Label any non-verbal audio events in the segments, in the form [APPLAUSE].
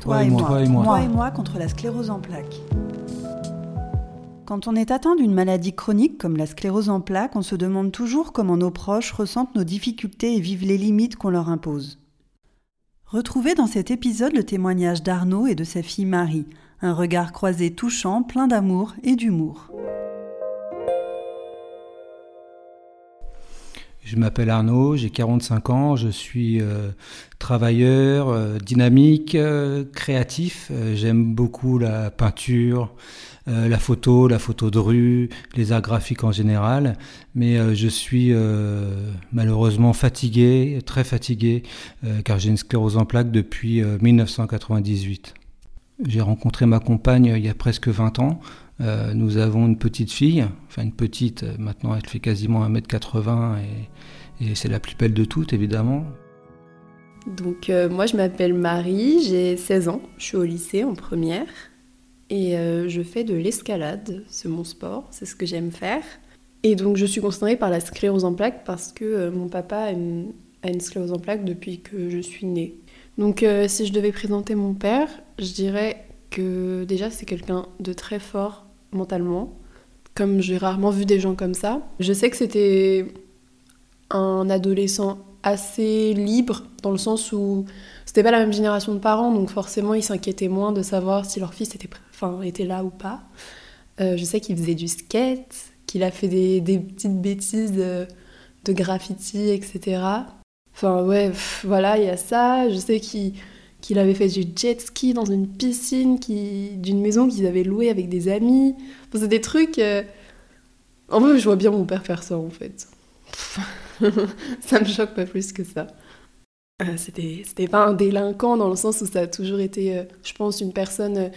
Toi, et, moi. Toi et moi. Toi et moi contre la sclérose en plaques. Quand on est atteint d'une maladie chronique comme la sclérose en plaques, on se demande toujours comment nos proches ressentent nos difficultés et vivent les limites qu'on leur impose. Retrouvez dans cet épisode le témoignage d'Arnaud et de sa fille Marie, un regard croisé touchant, plein d'amour et d'humour. Je m'appelle Arnaud, j'ai 45 ans, je suis euh, travailleur, euh, dynamique, euh, créatif. J'aime beaucoup la peinture, la photo, la photo de rue, les arts graphiques en général. Mais je suis malheureusement fatigué, très fatigué, car j'ai une sclérose en plaques depuis 1998. J'ai rencontré ma compagne il y a presque 20 ans. Euh, nous avons une petite fille, enfin une petite, euh, maintenant elle fait quasiment 1m80 et, et c'est la plus belle de toutes évidemment. Donc euh, moi je m'appelle Marie, j'ai 16 ans, je suis au lycée en première et je fais de l'escalade, c'est mon sport, c'est ce que j'aime faire. Et donc je suis concernée par la sclérose en plaques parce que mon papa a une, a une, sclérose en plaques depuis que je suis née. Donc si je devais présenter mon père, je dirais que déjà c'est quelqu'un de très fort mentalement, comme j'ai rarement vu des gens comme ça. Je sais que c'était un adolescent assez libre, dans le sens où c'était pas la même génération de parents, donc forcément ils s'inquiétaient moins de savoir si leur fils était, enfin, était là ou pas. Euh, je sais qu'il faisait du skate, qu'il a fait des, des petites bêtises de, de, graffiti, etc. Enfin ouais, voilà, il y a ça. Je sais qu'il qu'il avait fait du jet ski dans une piscine qui... d'une maison qu'ils avaient louée avec des amis. c'est des trucs. Euh, en vrai, je vois bien mon père faire ça en fait. [LAUGHS] ça me choque pas plus que ça. Euh, c'était, c'était pas un délinquant dans le sens où ça a toujours été, euh, je pense, une personne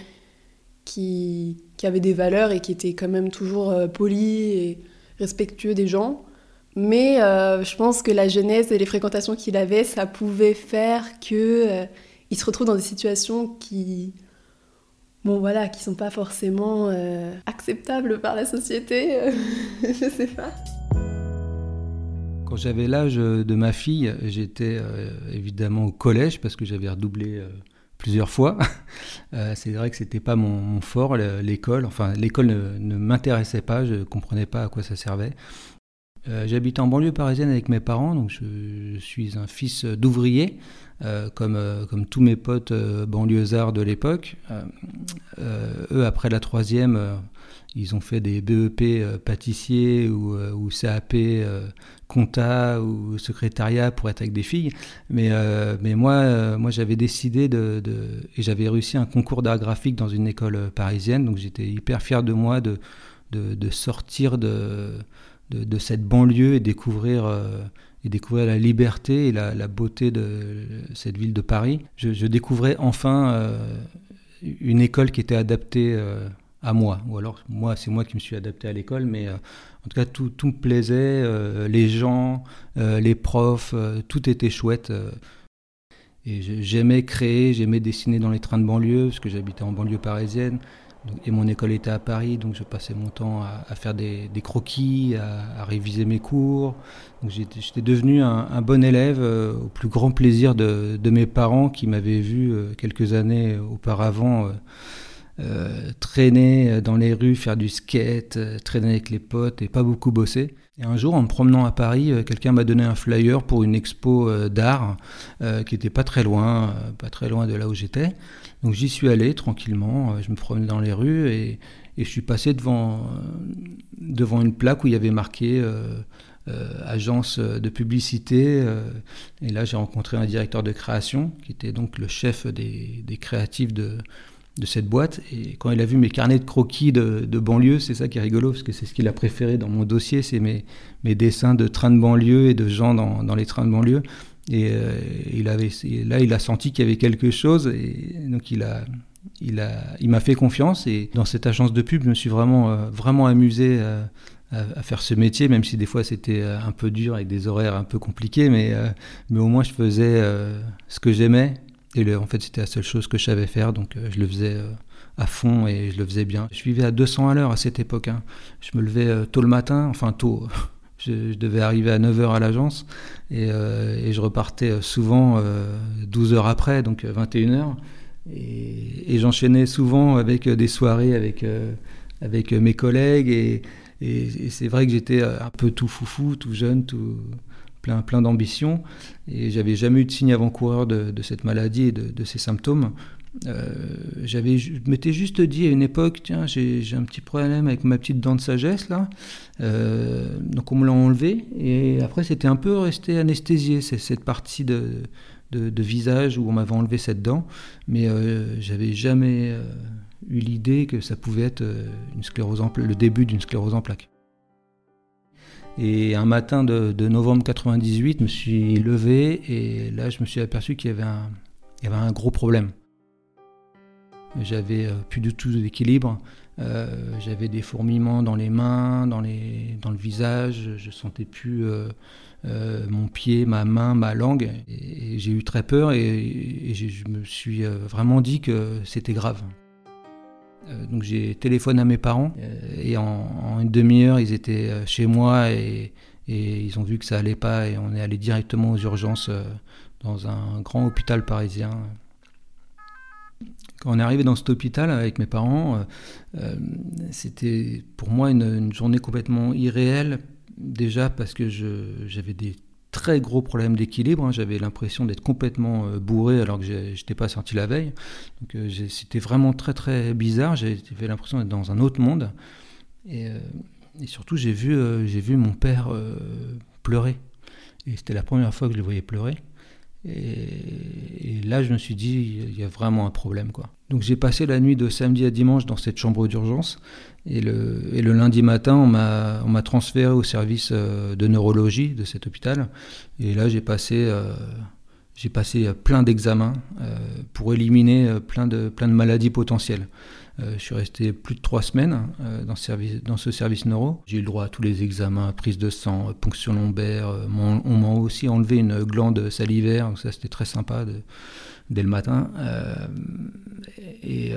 qui... qui avait des valeurs et qui était quand même toujours poli et respectueux des gens. Mais je pense que la jeunesse et les fréquentations qu'il avait, ça pouvait faire que il se retrouve dans des situations qui bon voilà qui sont pas forcément euh, acceptables par la société [LAUGHS] je sais pas. Quand j'avais l'âge de ma fille j'étais euh, évidemment au collège parce que j'avais redoublé euh, plusieurs fois. [LAUGHS] C'est vrai que c'était pas mon, fort l'école. Enfin l'école ne, ne m'intéressait pas je comprenais pas à quoi ça servait euh, j'habite en banlieue parisienne avec mes parents, donc je, suis un fils d'ouvrier, euh, comme, euh, comme tous mes potes banlieusards de l'époque. eux, après la troisième, ils ont fait des BEP pâtissier ou, CAP compta ou secrétariat pour être avec des filles. Mais, mais moi, moi j'avais décidé de, et j'avais réussi un concours d'art graphique dans une école parisienne, donc j'étais hyper fier de moi de, de sortir de de, cette banlieue et découvrir, euh, et découvrir la liberté et la, beauté de cette ville de Paris. Je, découvrais enfin euh, une école qui était adaptée euh, à moi. Ou alors, moi, c'est moi qui me suis adapté à l'école, mais en tout cas, tout, tout me plaisait. les gens, les profs, tout était chouette. et j'aimais créer, j'aimais dessiner dans les trains de banlieue, parce que j'habitais en banlieue parisienne et mon école était à Paris, donc je passais mon temps à, faire des, croquis, à, réviser mes cours. j'étais devenu un, bon élève euh, au plus grand plaisir de, mes parents qui m'avaient vu euh, quelques années auparavant euh, traîner dans les rues, faire du skate, traîner avec les potes et pas beaucoup bosser. Et un jour, en me promenant à Paris, quelqu'un m'a donné un flyer pour une expo d'art qui était pas très loin, pas très loin de là où j'étais. Donc j'y suis allé tranquillement, euh, je me promenais dans les rues et, je suis passé devant, euh, devant une plaque où il y avait marqué euh, agence de publicité. et là, j'ai rencontré un directeur de création qui était donc le chef des créatifs de, de cette boîte. Et quand il a vu mes carnets de croquis de, banlieue, c'est ça qui est rigolo, parce que c'est ce qu'il a préféré dans mon dossier, c'est mes, dessins de trains de banlieue et de gens dans, dans les trains de banlieue. Et euh, il avait, là, il a senti qu'il y avait quelque chose, et donc il a, il a, il m'a fait confiance. Et dans cette agence de pub, je me suis vraiment, euh, vraiment amusé à, à, faire ce métier, même si des fois c'était euh, un peu dur avec des horaires un peu compliqués, mais, mais au moins je faisais ce que j'aimais. Et en fait, c'était la seule chose que je savais faire, donc je le faisais à fond et je le faisais bien. Je vivais à 200 à l'heure à cette époque. Hein. Je me levais tôt le matin, enfin tôt, [LAUGHS] je, devais arriver à 9h à l'agence et, euh, je repartais souvent 12 euh, heures après, donc 21h. Et, j'enchaînais souvent avec des soirées avec, avec mes collègues. Et, c'est vrai que j'étais un peu tout foufou, tout jeune, tout plein, plein d'ambition. Et j'avais jamais eu de signe avant-coureur de, de, cette maladie et de, de ces symptômes. Euh, j'avais, je m'étais juste dit à une époque, tiens, j'ai, un petit problème avec ma petite dent de sagesse là. Euh, donc on me l'a enlevé et après c'était un peu resté anesthésié, c'est cette partie de, de, visage où on m'avait enlevé cette dent, mais euh, j'avais jamais eu l'idée que ça pouvait être une sclérose en, le début d'une sclérose en plaques. Et un matin de, novembre 98, je me suis levé et là je me suis aperçu qu'il y avait un, gros problème. J'avais euh, plus du tout d'équilibre. Euh, j'avais des fourmillements dans les mains, dans le visage. Je sentais plus euh, mon pied, ma main, ma langue. Et, j'ai eu très peur et, je me suis vraiment dit que c'était grave. Donc j'ai téléphoné à mes parents et en, une demi-heure ils étaient chez moi et, ils ont vu que ça allait pas et on est allé directement aux urgences dans un grand hôpital parisien. Quand on est arrivé dans cet hôpital avec mes parents, euh, euh, c'était pour moi une, journée complètement irréelle, déjà parce que j'avais des très gros problèmes d'équilibre. Hein. J'avais l'impression d'être complètement euh, bourré alors que je n'étais pas sorti la veille. Donc c'était vraiment très très bizarre. J'avais l'impression d'être dans un autre monde. Et, et surtout, j'ai vu, j'ai vu mon père pleurer. Et c'était la première fois que je le voyais pleurer. Et, là, je me suis dit, il y a vraiment un problème. Quoi. Donc j'ai passé la nuit de samedi à dimanche dans cette chambre d'urgence. Et le, et le, lundi matin, on m'a transféré au service euh, de neurologie de cet hôpital. Et là, j'ai passé, euh, passé plein d'examens euh, pour éliminer plein de, plein de maladies potentielles. Euh, je suis resté plus de trois semaines euh, dans, ce service, neuro. J'ai eu le droit à tous les examens, prise de sang, ponction lombaire. Euh, on m'a aussi enlevé une glande salivaire, ça c'était très sympa dès le matin. Et,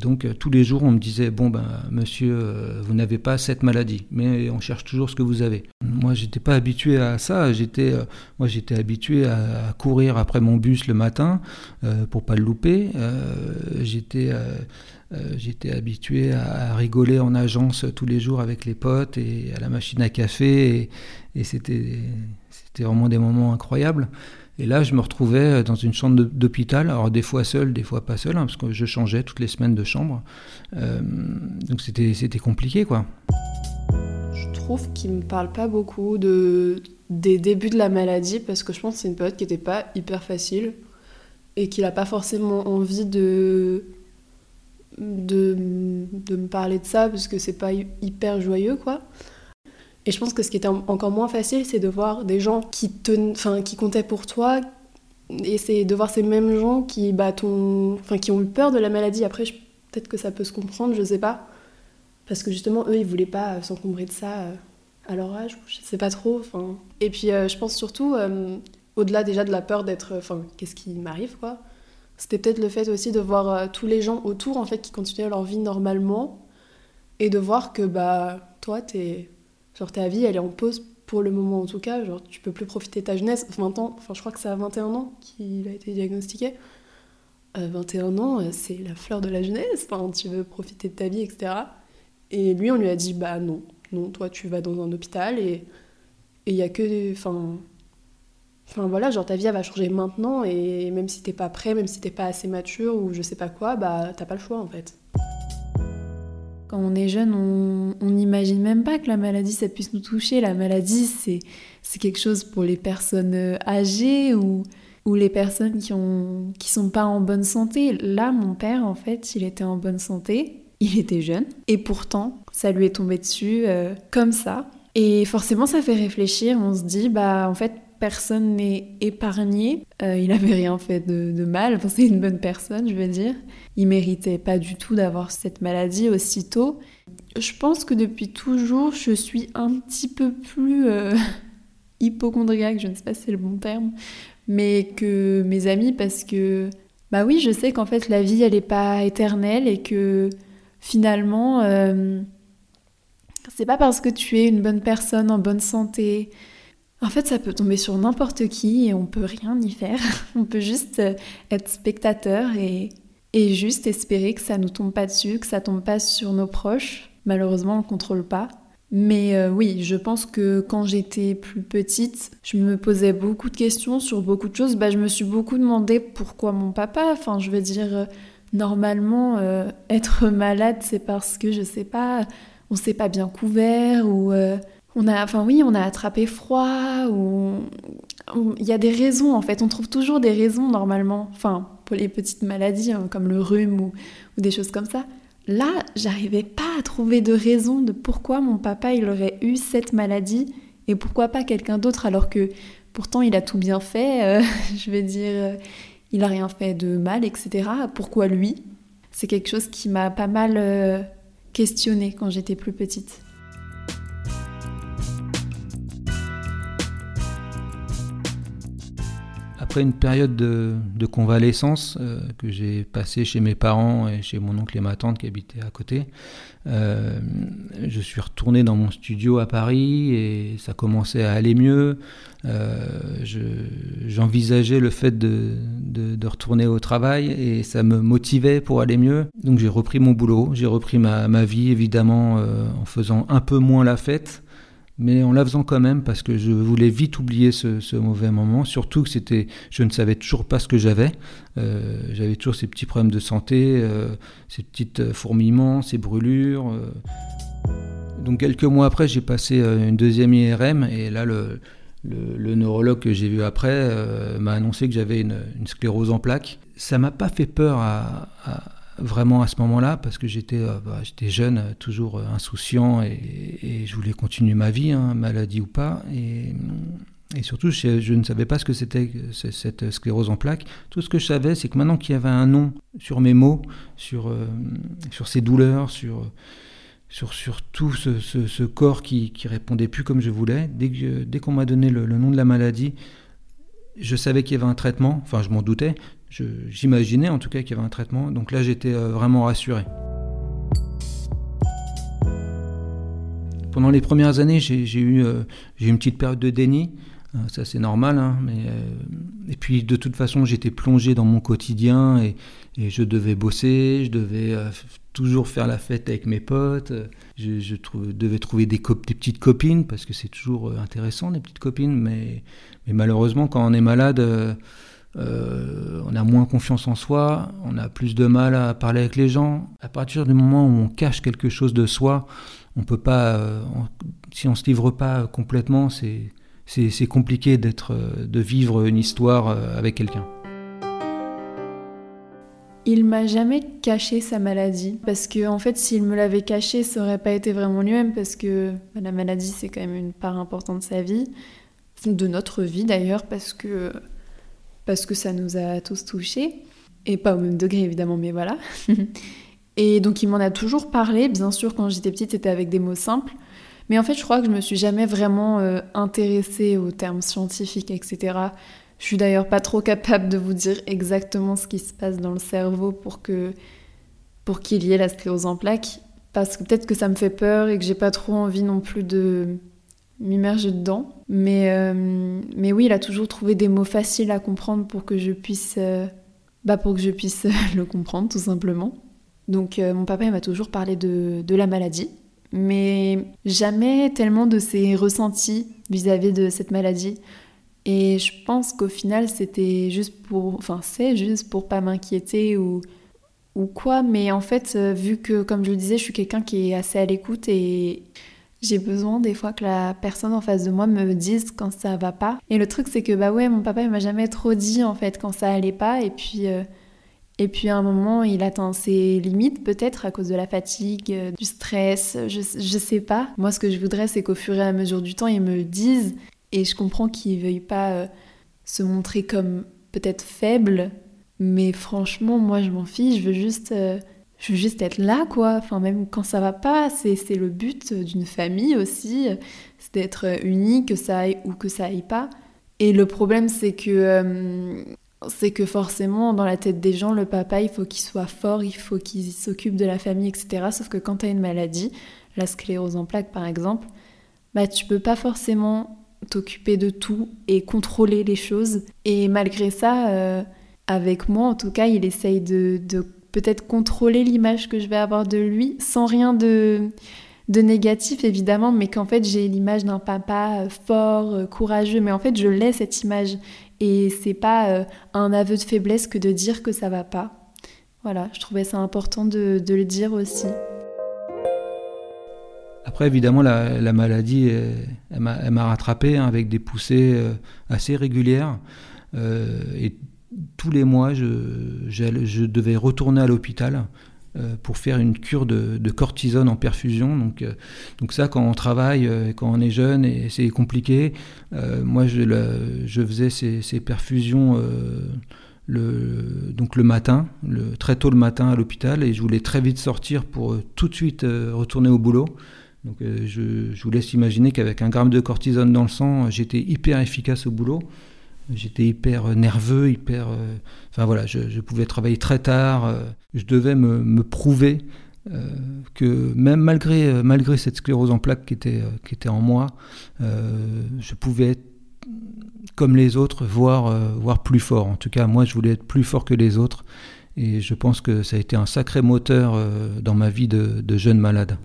donc tous les jours on me disait bon ben monsieur vous n'avez pas cette maladie, mais on cherche toujours ce que vous avez. Moi j'étais pas habitué à ça. J'étais moi j'étais habitué à, à, courir après mon bus le matin pour pas le louper. j'étais euh, j'étais habitué à, rigoler en agence tous les jours avec les potes et à la machine à café. Et, c'était, c'était vraiment des moments incroyables. Et là, je me retrouvais dans une chambre d'hôpital, alors des fois seul, des fois pas seul, hein, parce que je changeais toutes les semaines de chambre. Euh, donc c'était, c'était compliqué, quoi. Je trouve qu'il me parle pas beaucoup de, des débuts de la maladie, parce que je pense que c'est une période qui n'était pas hyper facile et qu'il n'a pas forcément envie de de, de, me parler de ça parce que c'est pas hyper joyeux quoi. Et je pense que ce qui était encore moins facile, c'est de voir des gens qui, te, qui comptaient pour toi et c'est de voir ces mêmes gens qui, bah, enfin, qui ont eu peur de la maladie. Après, peut-être que ça peut se comprendre, je sais pas. Parce que justement, eux, ils voulaient pas s'encombrer de ça euh, à leur âge, je sais pas trop. Et puis, euh, je pense surtout, euh, au-delà déjà de la peur d'être. Enfin, qu'est-ce qui m'arrive, quoi c'était peut-être le fait aussi de voir euh, tous les gens autour en fait qui continuaient leur vie normalement et de voir que bah toi t'es genre ta vie elle est en pause pour le moment en tout cas. Genre tu peux plus profiter de ta jeunesse. 20 ans enfin je crois que c'est à 21 ans qu'il a été diagnostiqué. 21 ans euh, c'est la fleur de la jeunesse. Tu veux profiter de ta vie etc et lui on lui a dit bah non non toi tu vas dans un hôpital et il y a que enfin Enfin voilà, genre ta vie va changer maintenant et même si t'es pas prêt, même si t'es pas assez mature ou je sais pas quoi, bah t'as pas le choix en fait. Quand on est jeune, on n'imagine même pas que la maladie ça puisse nous toucher. La maladie c'est quelque chose pour les personnes euh, âgées ou, ou les personnes qui, ont, qui sont pas en bonne santé. Là, mon père en fait, il était en bonne santé, il était jeune et pourtant ça lui est tombé dessus euh, comme ça. Et forcément, ça fait réfléchir. On se dit, bah, en fait, personne n'est épargné. Euh, il n'avait rien fait de, mal, c'est une bonne personne, je veux dire. Il méritait pas du tout d'avoir cette maladie aussitôt. Je pense que depuis toujours, je suis un petit peu plus euh, [LAUGHS] hypochondriaque, je ne sais pas si c'est le bon terme, mais que mes amis, parce que, bah oui, je sais qu'en fait, la vie, elle n'est pas éternelle et que finalement, euh, c'est pas parce que tu es une bonne personne, en bonne santé, en fait, ça peut tomber sur n'importe qui et on peut rien y faire. [LAUGHS] on peut juste euh, être spectateur et, et juste espérer que ça nous tombe pas dessus, que ça tombe pas sur nos proches. Malheureusement, on ne contrôle pas. Mais euh, oui, je pense que quand j'étais plus petite, je me posais beaucoup de questions sur beaucoup de choses. Bah, je me suis beaucoup demandé pourquoi mon papa. Enfin, je veux dire, euh, normalement, être malade, c'est parce que, je sais pas, on s'est pas bien couvert ou on a, enfin oui, on a attrapé froid ou il y a des raisons en fait. On trouve toujours des raisons normalement. Enfin, pour les petites maladies hein, comme le rhume ou des choses comme ça. Là, j'arrivais pas à trouver de raison de pourquoi mon papa il aurait eu cette maladie et pourquoi pas quelqu'un d'autre alors que pourtant il a tout bien fait, euh, [LAUGHS] je vais dire, euh, il a rien fait de mal, etc. Pourquoi lui? C'est quelque chose qui m'a pas mal euh, questionné quand j'étais plus petite. Après une période de, convalescence euh, que j'ai passée chez mes parents et chez mon oncle et ma tante qui habitaient à côté, euh, je suis retourné dans mon studio à Paris et ça commençait à aller mieux. Euh, j'envisageais le fait de, retourner au travail et ça me motivait pour aller mieux. Donc j'ai repris mon boulot, j'ai repris ma, ma, vie évidemment en faisant un peu moins la fête mais en la faisant quand même parce que je voulais vite oublier ce, mauvais moment, surtout que c'était, je ne savais toujours pas ce que j'avais. Euh, j'avais toujours ces petits problèmes de santé, euh, ces petites euh, fourmillements, ces brûlures. Donc quelques mois après, j'ai passé une deuxième IRM et là le, le, neurologue que j'ai vu après m'a annoncé que j'avais une, sclérose en plaques. Ça m'a pas fait peur à vraiment à ce moment-là parce que j'étais euh, bah, j'étais jeune, toujours euh, insouciant et, je voulais continuer ma vie, hein, maladie ou pas. Et, surtout, je, ne savais pas ce que c'était cette sclérose en plaques. Tout ce que je savais, c'est que maintenant qu'il y avait un nom sur mes mots, sur, euh, sur ces douleurs, sur, sur, sur tout ce, ce, corps qui, qui répondait plus comme je voulais, dès, dès qu'on m'a donné le nom de la maladie, je savais qu'il y avait un traitement, enfin je m'en doutais, J'imaginais en tout cas qu'il y avait un traitement, donc là j'étais euh, vraiment rassuré. Pendant les premières années, j'ai eu, eu, une petite période de déni, euh, ça c'est normal, hein, mais, euh, et puis de toute façon j'étais plongé dans mon quotidien et, je devais bosser, je devais toujours faire la fête avec mes potes, je, devais trouver des, des, petites copines, parce que c'est toujours intéressant les petites copines, mais, malheureusement quand on est malade euh, on a moins confiance en soi, on a plus de mal à parler avec les gens. À partir du moment où on cache quelque chose de soi, on peut pas, euh, si on se livre pas complètement, c'est c'est compliqué d'être, euh, de vivre une histoire avec quelqu'un. Il m'a jamais caché sa maladie parce que en fait s'il me l'avait caché ça aurait pas été vraiment lui-même parce que bah, la maladie c'est quand même une part importante de sa vie, de notre vie d'ailleurs parce que parce que ça nous a tous touchés, et pas au même degré évidemment, mais voilà. [LAUGHS] et donc il m'en a toujours parlé, bien sûr quand j'étais petite c'était avec des mots simples, mais en fait je crois que je me suis jamais vraiment euh, intéressée aux termes scientifiques, etc. Je suis d'ailleurs pas trop capable de vous dire exactement ce qui se passe dans le cerveau pour que pour qu'il y ait la sclérose en plaques, parce que peut-être que ça me fait peur et que j'ai pas trop envie non plus de m'immerger dedans. Mais, euh, mais oui, il a toujours trouvé des mots faciles à comprendre pour que je puisse, euh, bah pour que je puisse [LAUGHS] le comprendre, tout simplement. Donc euh, mon papa, il m'a toujours parlé de, de, la maladie, mais jamais tellement de ses ressentis vis-à-vis de cette maladie. Et je pense qu'au final, c'était juste pour... Enfin, c'est juste pour pas m'inquiéter ou, ou quoi. Mais en fait, vu que, comme je le disais, je suis quelqu'un qui est assez à l'écoute et j'ai besoin des fois que la personne en face de moi me dise quand ça va pas. Et le truc c'est que bah ouais, mon papa il m'a jamais trop dit en fait quand ça allait pas et puis euh, et puis à un moment il atteint ses limites peut-être à cause de la fatigue, euh, du stress, je, je sais pas. Moi ce que je voudrais c'est qu'au fur et à mesure du temps il me dise et je comprends qu'il veuille pas euh, se montrer comme peut-être faible, mais franchement moi je m'en fiche, je veux juste je veux juste être là, quoi. Enfin, même quand ça va pas, c'est le but d'une famille aussi, c'est d'être unis, que ça aille ou que ça aille pas. Et le problème, c'est que, euh, c'est que forcément, dans la tête des gens, le papa, il faut qu'il soit fort, il faut qu'il s'occupe de la famille, etc. Sauf que quand tu as une maladie, la sclérose en plaques par exemple, bah, tu peux pas forcément t'occuper de tout et contrôler les choses. Et malgré ça, euh, avec moi en tout cas, il essaye de peut-être contrôler l'image que je vais avoir de lui sans rien de, de négatif évidemment, mais qu'en fait j'ai l'image d'un papa fort, courageux, mais en fait je l'ai cette image et c'est pas un aveu de faiblesse que de dire que ça va pas. Voilà, je trouvais ça important de, le dire aussi. Après, évidemment, la, maladie, elle, m'a rattrapé hein, avec des poussées euh, assez régulières. Euh, et tous les mois, je, je devais retourner à l'hôpital euh, pour faire une cure de, cortisone en perfusion. Donc, donc ça, quand on travaille, quand on est jeune, et c'est compliqué. moi, je, je, faisais ces, perfusions le, donc le matin, très tôt le matin à l'hôpital, et je voulais très vite sortir pour tout de suite retourner au boulot. Donc euh, je, vous laisse imaginer qu'avec un gramme de cortisone dans le sang, j'étais hyper efficace au boulot. J'étais hyper nerveux, hyper. Euh, enfin voilà, je, pouvais travailler très tard. Euh, je devais me, prouver que même malgré, cette sclérose en plaques qui était, en moi, je pouvais être comme les autres, voire, plus fort. En tout cas, moi, je voulais être plus fort que les autres. Et je pense que ça a été un sacré moteur dans ma vie de jeune malade.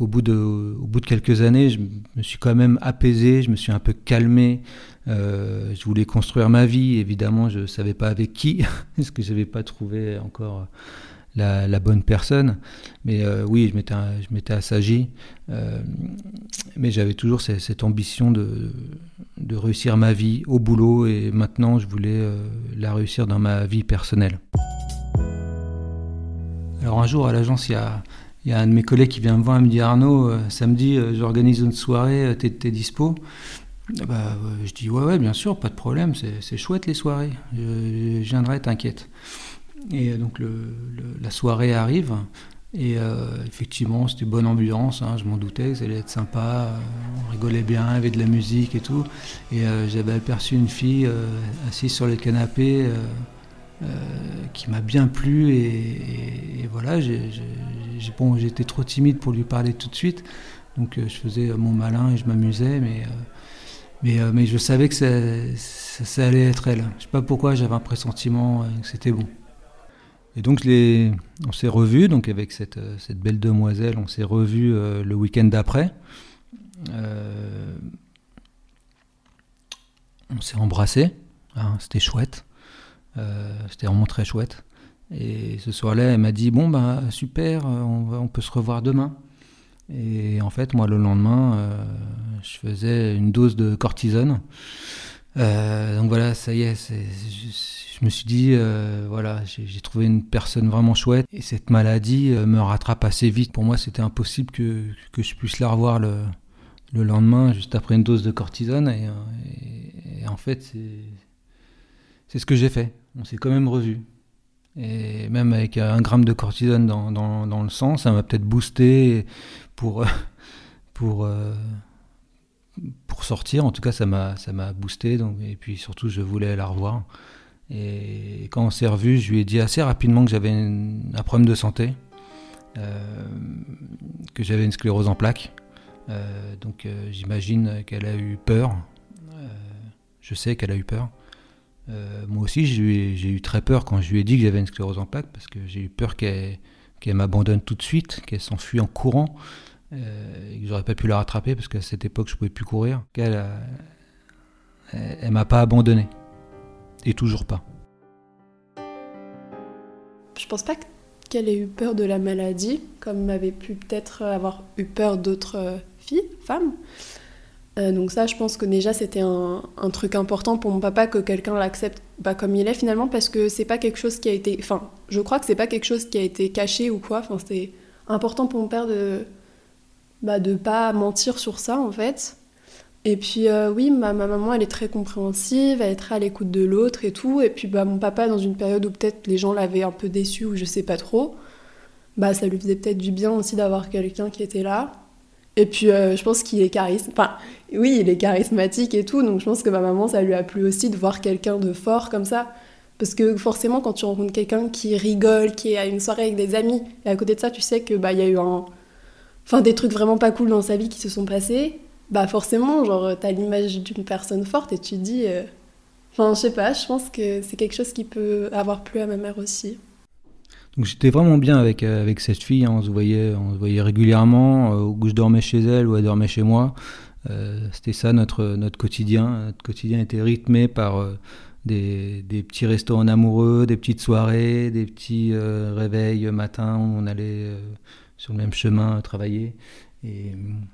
Au bout, de, au bout de quelques années, je me suis quand même apaisé, je me suis un peu calmé. Euh, je voulais construire ma vie, évidemment, je ne savais pas avec qui, [LAUGHS] parce que je n'avais pas trouvé encore la, bonne personne. Mais euh, oui, je m'étais assagi. Euh, mais j'avais toujours cette, cette ambition de, de, réussir ma vie au boulot, et maintenant, je voulais la réussir dans ma vie personnelle. Alors un jour, à l'agence, il y a il y a un de mes collègues qui vient me voir et me dit Arnaud, euh, samedi, euh, j'organise une soirée, euh, t'es, dispo? Ah bah, Je dis ouais, ouais, bien sûr, pas de problème, c'est, chouette les soirées, je, viendrai, t'inquiète. Et donc le, la soirée arrive, et effectivement, c'était bonne ambiance, hein, je m'en doutais, ça allait être sympa, on rigolait bien, il y avait de la musique et tout. Et j'avais aperçu une fille assise sur le canapé. Qui m'a bien plu et, voilà, j'étais trop timide pour lui parler tout de suite, donc euh, je faisais mon malin et je m'amusais, mais, euh, mais, mais, je savais que ça, allait être elle. Je sais pas pourquoi, j'avais un pressentiment que c'était bon. Et donc les, on s'est revus, donc avec cette, cette, belle demoiselle, on s'est revus le week-end d'après. on s'est embrassés, hein, c'était chouette. Euh, c'était vraiment très chouette. Et ce soir-là, elle m'a dit Bon, bah super, on, peut se revoir demain. Et en fait, moi, le lendemain, euh, je faisais une dose de cortisone. Euh, donc voilà, ça y est, je, me suis dit, voilà, j'ai trouvé une personne vraiment chouette. Et cette maladie me rattrape assez vite. Pour moi, c'était impossible que, que, je puisse la revoir le, le, lendemain, juste après une dose de cortisone. Et, et en fait, c'est ce que j'ai fait on s'est quand même revu. Et même avec un gramme de cortisone dans, dans, le sang, ça m'a peut-être boosté pour, pour, euh, pour sortir. En tout cas, ça m'a, boosté. Donc, et puis surtout, je voulais la revoir. Et quand on s'est revu, je lui ai dit assez rapidement que j'avais un problème de santé, euh, que j'avais une sclérose en plaques. Euh, donc j'imagine qu'elle a eu peur. je sais qu'elle a eu peur. Euh, moi aussi, j'ai eu très peur quand je lui ai dit que j'avais une sclérose en plaques, parce que j'ai eu peur qu'elle m'abandonne tout de suite, qu'elle s'enfuit en courant, euh, et que j'aurais pas pu la rattraper, parce qu'à cette époque, je pouvais plus courir. Qu'elle, elle, m'a pas abandonné, et toujours pas. Je pense pas qu'elle ait eu peur de la maladie, comme m'avait pu peut-être avoir eu peur d'autres filles, femmes. Euh, donc ça, je pense que déjà c'était un, truc important pour mon papa que quelqu'un l'accepte pas comme il est finalement parce que c'est pas quelque chose qui a été, enfin, je crois que c'est pas quelque chose qui a été caché ou quoi. Enfin, c'était important pour mon père de bah, de pas mentir sur ça en fait. Et puis euh, oui, ma, maman elle est très compréhensive, elle est très à l'écoute de l'autre et tout. Et puis bah mon papa dans une période où peut-être les gens l'avaient un peu déçu ou je sais pas trop, bah ça lui faisait peut-être du bien aussi d'avoir quelqu'un qui était là. Et puis, euh, je pense qu'il est charismatique. Enfin, oui, il est charismatique et tout. Donc, je pense que ma maman, ça lui a plu aussi de voir quelqu'un de fort comme ça. Parce que forcément, quand tu rencontres quelqu'un qui rigole, qui est à une soirée avec des amis, et à côté de ça, tu sais que bah il y a eu un, enfin des trucs vraiment pas cool dans sa vie qui se sont passés. Bah forcément, genre, t'as l'image d'une personne forte et tu te dis... Euh, enfin, je sais pas, je pense que c'est quelque chose qui peut avoir plu à ma mère aussi. Donc j'étais vraiment bien avec, euh, avec cette fille, hein. on, se voyait, on se voyait régulièrement, euh, où je dormais chez elle ou elle dormait chez moi. C'était ça notre, notre quotidien. Notre quotidien était rythmé par des, des, petits restaurants amoureux, des petites soirées, des petits réveils matin où on allait sur le même chemin travailler. Et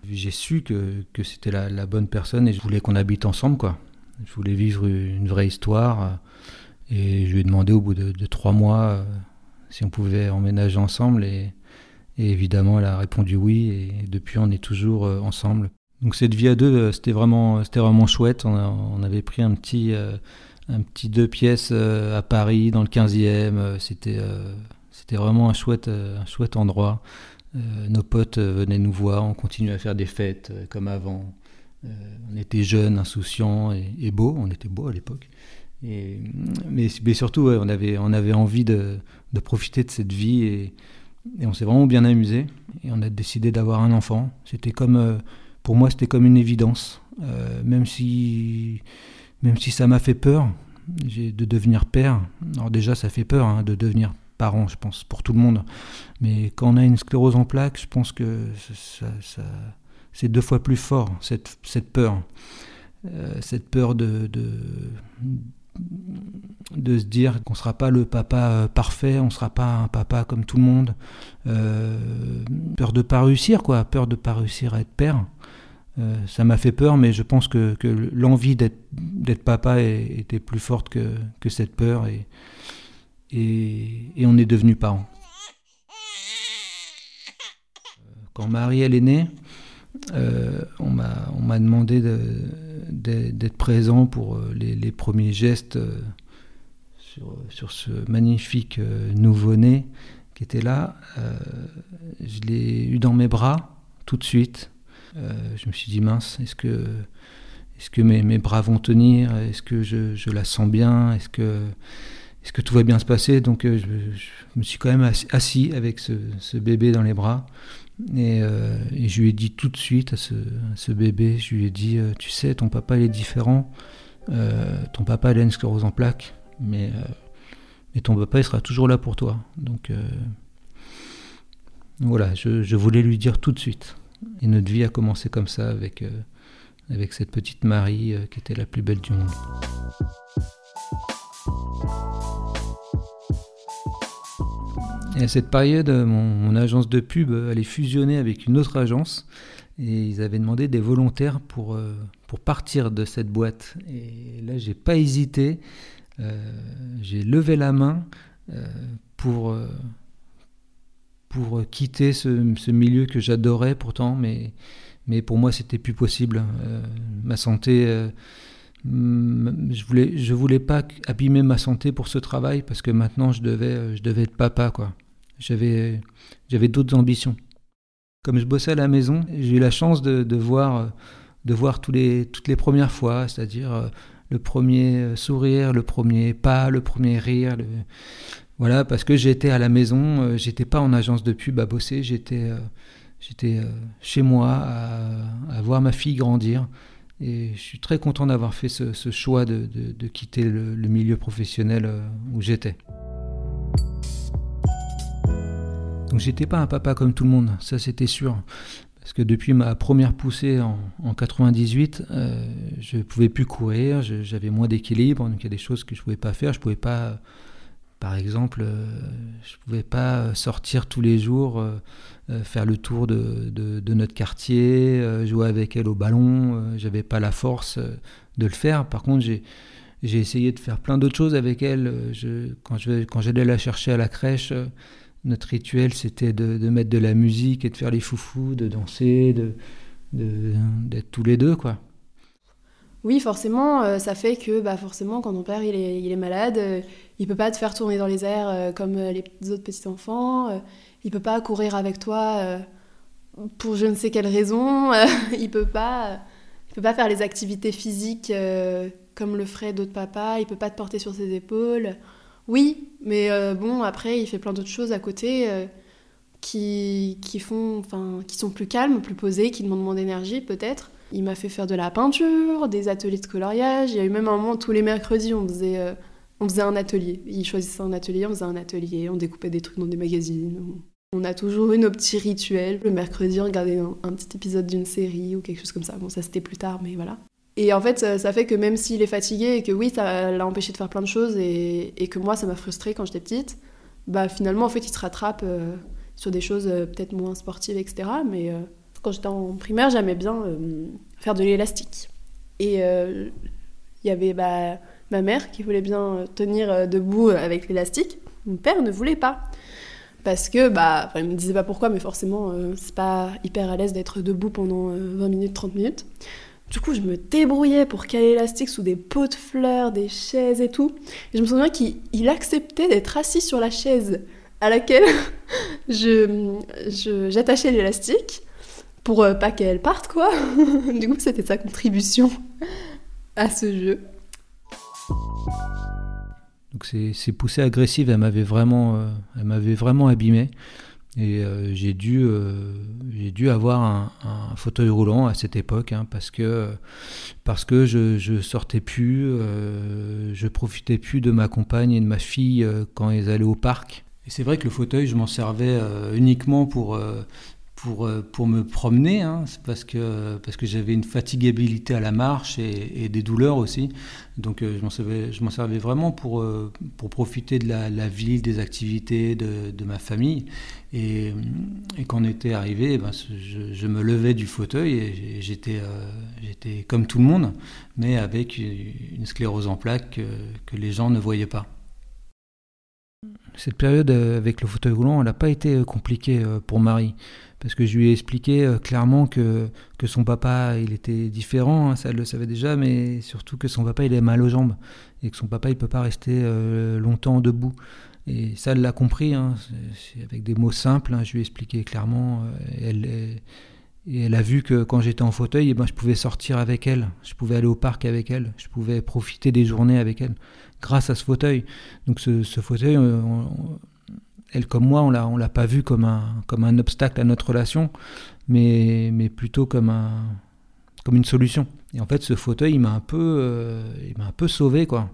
j'ai su que, que c'était la, bonne personne et je voulais qu'on habite ensemble, quoi. Je voulais vivre une vraie histoire. Et je lui ai demandé au bout de, trois mois euh, si on pouvait emménager ensemble. Et, évidemment, elle a répondu oui. Et depuis, on est toujours euh, ensemble. Cette vie à deux, euh, c'était vraiment, c'était vraiment chouette. On, avait pris un petit, un petit deux pièces à Paris, dans le 15e. C'était, c'était vraiment un chouette, un chouette endroit. Euh, nos potes euh, venaient nous voir, on continuait à faire des fêtes euh, comme avant. on était jeunes, insouciants et, beaux, on était beaux à l'époque. Mais, surtout, on, avait, on avait envie de, de profiter de cette vie et, et on s'est vraiment bien amusé. Et on a décidé d'avoir un enfant. C'était comme, pour moi, c'était comme une évidence. même, si, même si ça m'a fait peur de devenir père. Alors déjà, ça fait peur hein, de devenir parents, je pense, pour tout le monde. Mais quand on a une sclérose en plaques, je pense que ça, c'est deux fois plus fort, cette, cette peur. Euh, cette peur de, de, de se dire qu'on ne sera pas le papa euh, parfait, on ne sera pas un papa comme tout le monde. Euh, peur de ne pas réussir, quoi. Peur de pas réussir à être père. ça m'a fait peur, mais je pense que, que l'envie d'être papa était plus forte que, que cette peur. Et, et, on est devenus parents. Quand Marie est née, euh, on m'a demandé d'être présent pour euh, les, premiers gestes euh, sur, ce magnifique nouveau-né qui était là. je l'ai eu dans mes bras tout de suite. je me suis dit mince, est-ce que, est que mes, bras vont tenir? Est-ce que je, je, la sens bien? Est-ce que est-ce que tout va bien se passer? Donc je, me suis quand même assis avec ce, bébé dans les bras. Euh, et, je lui ai dit tout de suite à ce, bébé, je lui ai dit, euh, tu sais, ton papa il est différent. ton papa il a une sclérose en plaques, mais, mais ton papa il sera toujours là pour toi. Donc voilà, je, je, voulais lui dire tout de suite. Et notre vie a commencé comme ça avec, avec cette petite Marie qui était la plus belle du monde. Et à cette période, mon, agence de pub allait fusionner avec une autre agence et ils avaient demandé des volontaires pour, euh, pour partir de cette boîte. Et là, j'ai pas hésité, euh, j'ai levé la main euh, pour, pour quitter ce, ce, milieu que j'adorais pourtant, mais, mais pour moi, c'était plus possible. ma santé je voulais je voulais pas abîmer ma santé pour ce travail parce que maintenant je devais je devais être papa quoi j'avais, d'autres ambitions. Comme je bossais à la maison, j'ai eu la chance de, de voir, de voir les, toutes les premières fois, c'est-à-dire euh, le premier sourire, le premier pas, le premier rire. Voilà, parce que j'étais à la maison, euh, j'étais pas en agence de pub à bosser, j'étais, euh, j'étais chez moi à, voir ma fille grandir. Et je suis très content d'avoir fait ce, choix de, de, de quitter le, le, milieu professionnel où j'étais. Donc j'étais pas un papa comme tout le monde, ça c'était sûr. Parce que depuis ma première poussée en, en 98, euh, je pouvais plus courir, j'avais moins d'équilibre, donc il y a des choses que je pouvais pas faire. Je pouvais pas, par exemple, euh, je pouvais pas sortir tous les jours, euh, euh, faire le tour de, notre quartier, jouer avec elle au ballon. j'avais pas la force de le faire. Par contre, j'ai essayé de faire plein d'autres choses avec elle. Quand j'allais la chercher à la crèche, notre rituel, c'était de, mettre de la musique et de faire les foufous, de danser, de, d'être tous les deux, quoi. Oui, forcément, euh, ça fait que bah, forcément, quand ton père il est, malade, euh, il peut pas te faire tourner dans les airs euh, comme les autres petits enfants. il peut pas courir avec toi pour je ne sais quelle raison. [LAUGHS] il peut pas, il peut pas faire les activités physiques comme le ferait d'autres papas. Il peut pas te porter sur ses épaules. Oui, mais euh, bon, après, il fait plein d'autres choses à côté euh, qui, qui, font, qui sont plus calmes, plus posées, qui demandent moins d'énergie peut-être. Il m'a fait faire de la peinture, des ateliers de coloriage. Il y a eu même un moment, tous les mercredis, on faisait, euh, on faisait un atelier. Il choisissait un atelier, on faisait un atelier, on découpait des trucs dans des magazines. On a toujours eu nos petits rituels. Le mercredi, on regardait un, petit épisode d'une série ou quelque chose comme ça. Bon, ça c'était plus tard, mais voilà. Et en fait, ça, fait que même s'il est fatigué et que oui, ça l'a empêché de faire plein de choses et, que moi, ça m'a frustré quand j'étais petite, bah finalement, en fait, il se rattrape euh, sur des choses euh, peut-être moins sportives, etc. Mais euh, quand j'étais en primaire, j'aimais bien faire de l'élastique. Et il y avait bah, ma mère qui voulait bien tenir debout avec l'élastique. Mon père ne voulait pas parce que bah il me disait pas pourquoi mais forcément c'est pas hyper à l'aise d'être debout pendant 20 minutes 30 minutes du coup, je me débrouillais pour caler l'élastique sous des pots de fleurs, des chaises et tout. Et je me souviens qu'il acceptait d'être assis sur la chaise à laquelle [LAUGHS] je, j'attachais l'élastique pour euh, pas qu'elle parte, quoi. [LAUGHS] du coup, c'était sa contribution à ce jeu. Donc ces, poussées agressives, elle m'avait vraiment, euh, vraiment abîmé. Et euh, j'ai dû, euh, j'ai dû avoir un, fauteuil roulant à cette époque hein, parce que, je sortais plus, euh, je profitais plus de ma compagne et de ma fille quand elles allaient au parc. Et c'est vrai que le fauteuil, je m'en servais uniquement pour, pour, euh, pour me promener, hein, parce que, parce que j'avais une fatigabilité à la marche et, des douleurs aussi. Donc euh, je m'en servais, je m'en servais vraiment pour, euh, pour profiter de la, la, ville, des activités de, de ma famille. Et, et, quand on était arrivé, eh ben, je, je, me levais du fauteuil et j'étais, j'étais comme tout le monde, mais avec une sclérose en plaques que, que les gens ne voyaient pas. Cette période avec le fauteuil roulant, elle n'a pas été compliquée pour Marie. Parce que je lui ai expliqué euh, clairement que, que son papa, il était différent, hein, ça elle le savait déjà, mais surtout que son papa, il est mal aux jambes, et que son papa, il peut pas rester euh, longtemps debout. Et ça, elle l'a compris, hein, avec des mots simples, hein, je lui ai expliqué clairement, euh, elle, et elle a vu que quand j'étais en fauteuil, eh ben, je pouvais sortir avec elle, je pouvais aller au parc avec elle, je pouvais profiter des journées avec elle, grâce à ce fauteuil. Donc ce, ce fauteuil, elle comme moi, on l'a, on l'a pas vu comme un, comme un obstacle à notre relation, mais, mais plutôt comme, un, comme une solution. Et en fait, ce fauteuil, il m'a un peu, euh, il m'a un peu sauvé, quoi.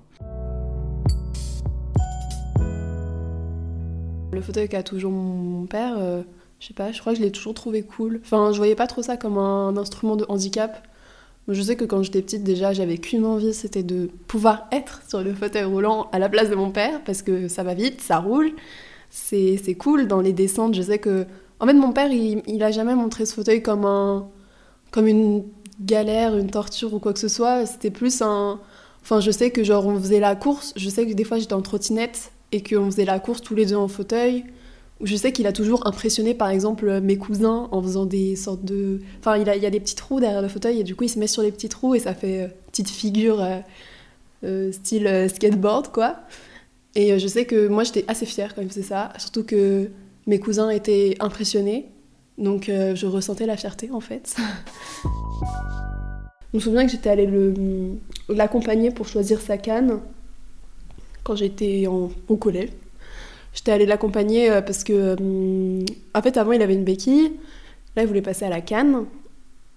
Le fauteuil qu'a toujours mon père, euh, je sais pas, je crois que je l'ai toujours trouvé cool. Enfin, je voyais pas trop ça comme un instrument de handicap. Je sais que quand j'étais petite, déjà, j'avais qu'une envie, c'était de pouvoir être sur le fauteuil roulant à la place de mon père, parce que ça va vite, ça roule c'est cool dans les descentes. Je sais que. En fait, mon père, il, il a jamais montré ce fauteuil comme, un, comme une galère, une torture ou quoi que ce soit. C'était plus un. Enfin, je sais que genre on faisait la course. Je sais que des fois j'étais en trottinette et qu'on faisait la course tous les deux en fauteuil. Je sais qu'il a toujours impressionné, par exemple, mes cousins en faisant des sortes de. Enfin, il, a, il y a des petits trous derrière le fauteuil et du coup, il se met sur les petits trous et ça fait euh, petite figure euh, euh, style skateboard, quoi. Et euh, je sais que moi, j'étais assez fière quand il faisait ça, surtout que mes cousins étaient impressionnés. Donc euh, je ressentais la fierté en fait. [LAUGHS] je me souviens que j'étais allée l'accompagner pour choisir sa canne quand j'étais au collège. J'étais allée l'accompagner euh, parce que, en fait, avant il avait une béquille, là il voulait passer à la canne.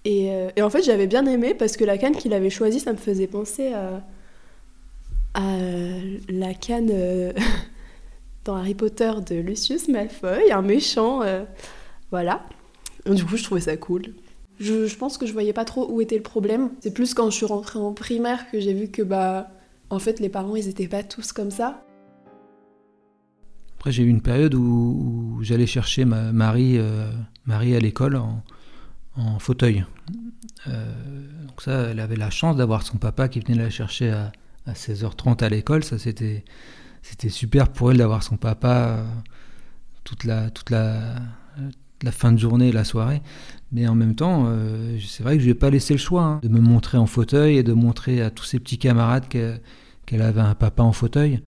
Et, et en fait, j'avais bien aimé parce que la canne qu'il avait choisie, ça me faisait penser à la canne euh, [LAUGHS] dans Harry Potter de Lucius Malfoy, un méchant. Euh, voilà. Du coup, je trouvais ça cool. Je, je, pense que je voyais pas trop où était le problème. C'est plus quand je suis rentrée en primaire que j'ai vu que, bah, en fait, les parents, ils étaient pas tous comme ça. J'ai eu une période où, j'allais chercher ma, Marie, euh, Marie à l'école en, fauteuil. donc ça, elle avait la chance d'avoir son papa qui venait la chercher à, à 16h30 à l'école. Ça, c'était, c'était super pour elle d'avoir son papa euh, toute, la, toute la, fin de journée, la soirée. Mais en même temps, euh, c'est vrai que je lui ai pas laissé le choix hein, de me montrer en fauteuil et de montrer à tous ses petits camarades qu'elle avait un papa en fauteuil.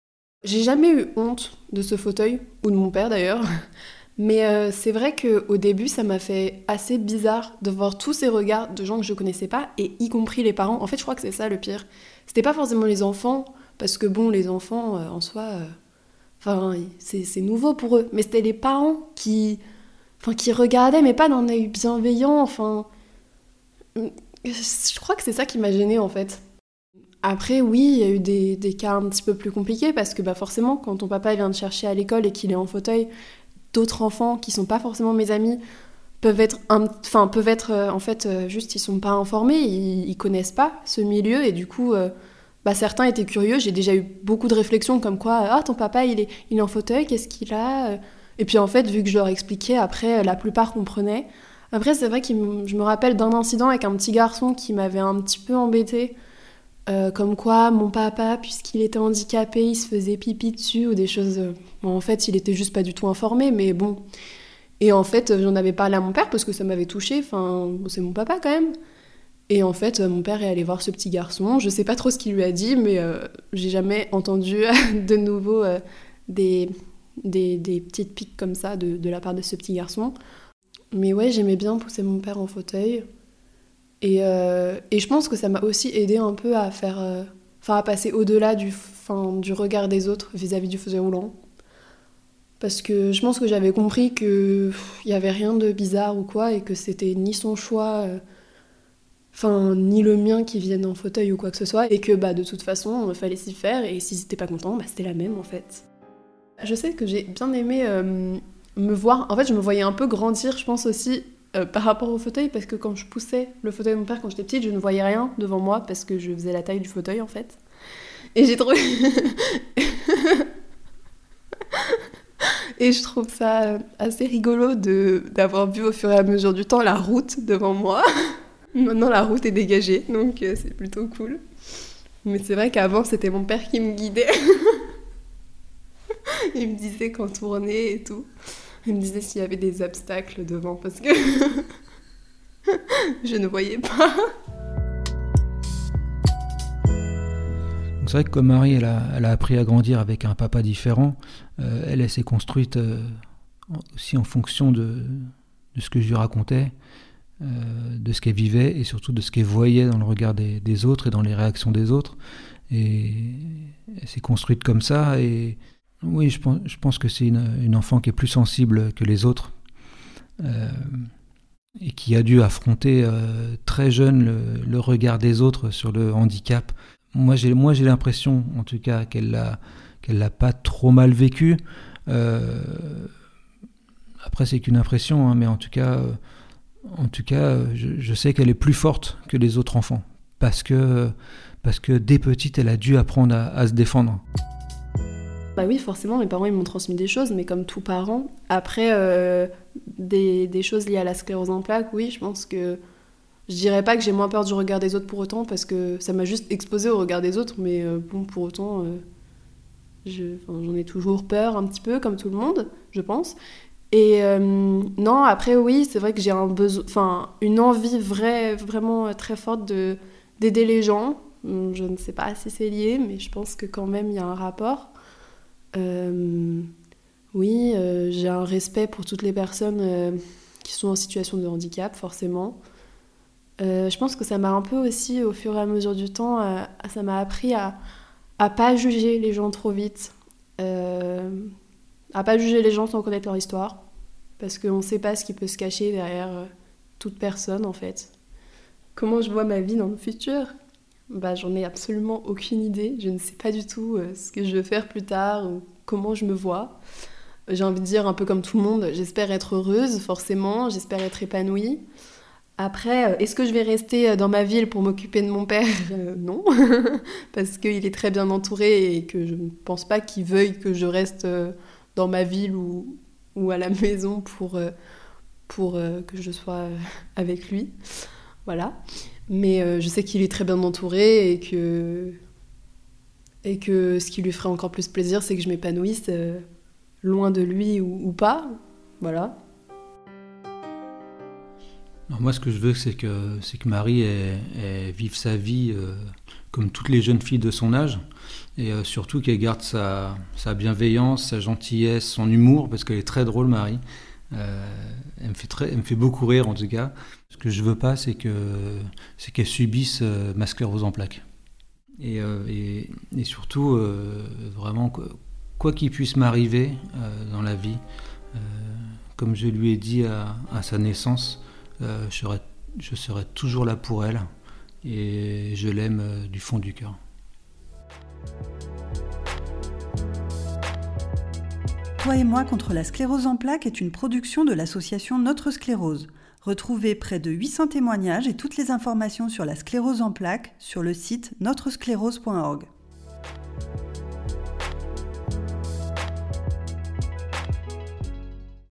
J'ai jamais eu honte de ce fauteuil, ou de mon père d'ailleurs. Mais euh, c'est vrai qu'au début, ça m'a fait assez bizarre de voir tous ces regards de gens que je connaissais pas, et y compris les parents. En fait, je crois que c'est ça le pire. C'était pas forcément les enfants, parce que bon, les enfants, euh, en soi, euh, c'est nouveau pour eux. Mais c'était les parents qui, qui regardaient, mais pas d'un œil bienveillant, enfin... Je crois que c'est ça qui m'a gênée en fait. Après, oui, il y a eu des, des, cas un petit peu plus compliqués parce que bah, forcément, quand ton papa vient te chercher à l'école et qu'il est en fauteuil, d'autres enfants qui sont pas forcément mes amis peuvent être, peuvent être euh, en fait euh, juste, ils sont pas informés, ils, ils, connaissent pas ce milieu et du coup, euh, bah, certains étaient curieux. J'ai déjà eu beaucoup de réflexions comme quoi, ah, ton papa, il est, il est en fauteuil, qu'est-ce qu'il a Et puis en fait, vu que je leur expliquais, après, la plupart comprenaient. Après, c'est vrai que je me rappelle d'un incident avec un petit garçon qui m'avait un petit peu embêté. Euh, comme quoi mon papa, puisqu'il était handicapé, il se faisait pipi dessus ou des choses. Euh, en fait, il était juste pas du tout informé, mais bon. Et en fait, j'en avais parlé à mon père parce que ça m'avait touché. Enfin, c'est mon papa quand même. Et en fait, mon père est allé voir ce petit garçon. Je sais pas trop ce qu'il lui a dit, mais euh, j'ai jamais entendu [LAUGHS] de nouveau des, des, des, petites piques comme ça de, de la part de ce petit garçon. Mais ouais, j'aimais bien pousser mon père en fauteuil. Et, euh, et, je pense que ça m'a aussi aidé un peu à faire, euh, enfin à passer au-delà du, du regard des autres vis-à-vis du fauteuil roulant. Parce que je pense que j'avais compris qu'il n'y avait rien de bizarre ou quoi et que c'était ni son choix, euh, ni le mien qui vienne en fauteuil ou quoi que ce soit et que bah de toute façon il fallait s'y faire et s'ils n'étaient pas contents, bah, c'était la même en fait. Je sais que j'ai bien aimé me voir, en fait je me voyais un peu grandir, je pense aussi euh, par rapport au fauteuil, parce que quand je poussais le fauteuil de mon père quand j'étais petite, je ne voyais rien devant moi parce que je faisais la taille du fauteuil en fait. Et j'ai trouvé. [LAUGHS] et je trouve ça euh, assez rigolo d'avoir vu au fur et à mesure du temps la route devant moi. [LAUGHS] Maintenant la route est dégagée, donc euh, c'est plutôt cool. Mais c'est vrai qu'avant c'était mon père qui me guidait. [LAUGHS] Il me disait quand tourner et tout. Il me disait s'il y avait des obstacles devant parce que [LAUGHS] je ne voyais pas. C'est vrai que comme Marie, elle a, elle appris à grandir avec un papa différent, euh, elle, elle s'est construite euh, aussi en fonction de, de, ce que je lui racontais, euh, de ce qu'elle vivait et surtout de ce qu'elle voyait dans le regard des, des, autres et dans les réactions des autres. Et elle s'est construite comme ça et oui, je pense, je pense que c'est une, enfant qui est plus sensible que les autres euh, et qui a dû affronter euh, très jeune le, regard des autres sur le handicap. Moi, j'ai, moi, j'ai l'impression, en tout cas, qu'elle l'a, l'a pas trop mal vécu. Euh, après, c'est qu'une impression, hein, mais en tout cas, en tout cas, je, sais qu'elle est plus forte que les autres enfants parce que parce que dès petite, elle a dû apprendre à se défendre. Bah oui, forcément, mes parents ils m'ont transmis des choses, mais comme tout parent. Après, euh, des, choses liées à la sclérose en plaques, oui, je pense que. Je dirais pas que j'ai moins peur du regard des autres pour autant, parce que ça m'a juste exposé au regard des autres, mais euh, bon, pour autant, euh, j'en ai toujours peur un petit peu, comme tout le monde, je pense. Et non, après, oui, c'est vrai que j'ai un besoin, enfin, une envie vraie, vraiment très forte de d'aider les gens. Je ne sais pas si c'est lié, mais je pense que quand même il y a un rapport. Euh, oui, euh, j'ai un respect pour toutes les personnes euh, qui sont en situation de handicap, forcément. je pense que ça m'a un peu aussi, au fur et à mesure du temps, ça m'a appris à, à pas juger les gens trop vite, à pas juger les gens sans connaître leur histoire, parce qu'on ne sait pas ce qui peut se cacher derrière toute personne en fait. Comment je vois ma vie dans le futur? Bah, J'en ai absolument aucune idée. Je ne sais pas du tout euh, ce que je veux faire plus tard ou comment je me vois. J'ai envie de dire un peu comme tout le monde, j'espère être heureuse, forcément, j'espère être épanouie. Après, euh, est-ce que je vais rester euh, dans ma ville pour m'occuper de mon père? [LAUGHS] Non, [LAUGHS] parce qu'il est très bien entouré et que je ne pense pas qu'il veuille que je reste dans ma ville ou, ou à la [LAUGHS] maison pour, pour que je sois avec lui. Voilà. Mais euh, je sais qu'il est très bien entouré et que, ce qui lui ferait encore plus plaisir, c'est que je m'épanouisse euh, loin de lui ou, pas. Voilà. moi, ce que je veux, c'est que, c'est que Marie vive sa vie euh, comme toutes les jeunes filles de son âge. Et surtout qu'elle garde sa, bienveillance, sa gentillesse, son humour, parce qu'elle est très drôle, Marie. Elle, me fait très, elle me fait beaucoup rire, en tout cas. Ce que je veux pas, c'est que c'est qu'elle subisse euh, ma en plaques. Et, euh, et, surtout, euh, vraiment, quoi qu'il puisse m'arriver dans la vie, comme je lui ai dit à, sa naissance, je serai je serai toujours là pour elle et je l'aime euh, du fond du cœur. Toi et moi contre la sclérose en plaques est une production de l'association Notre Sclérose. Retrouvez près de 800 témoignages et toutes les informations sur la sclérose en plaques sur le site notresclérose.org.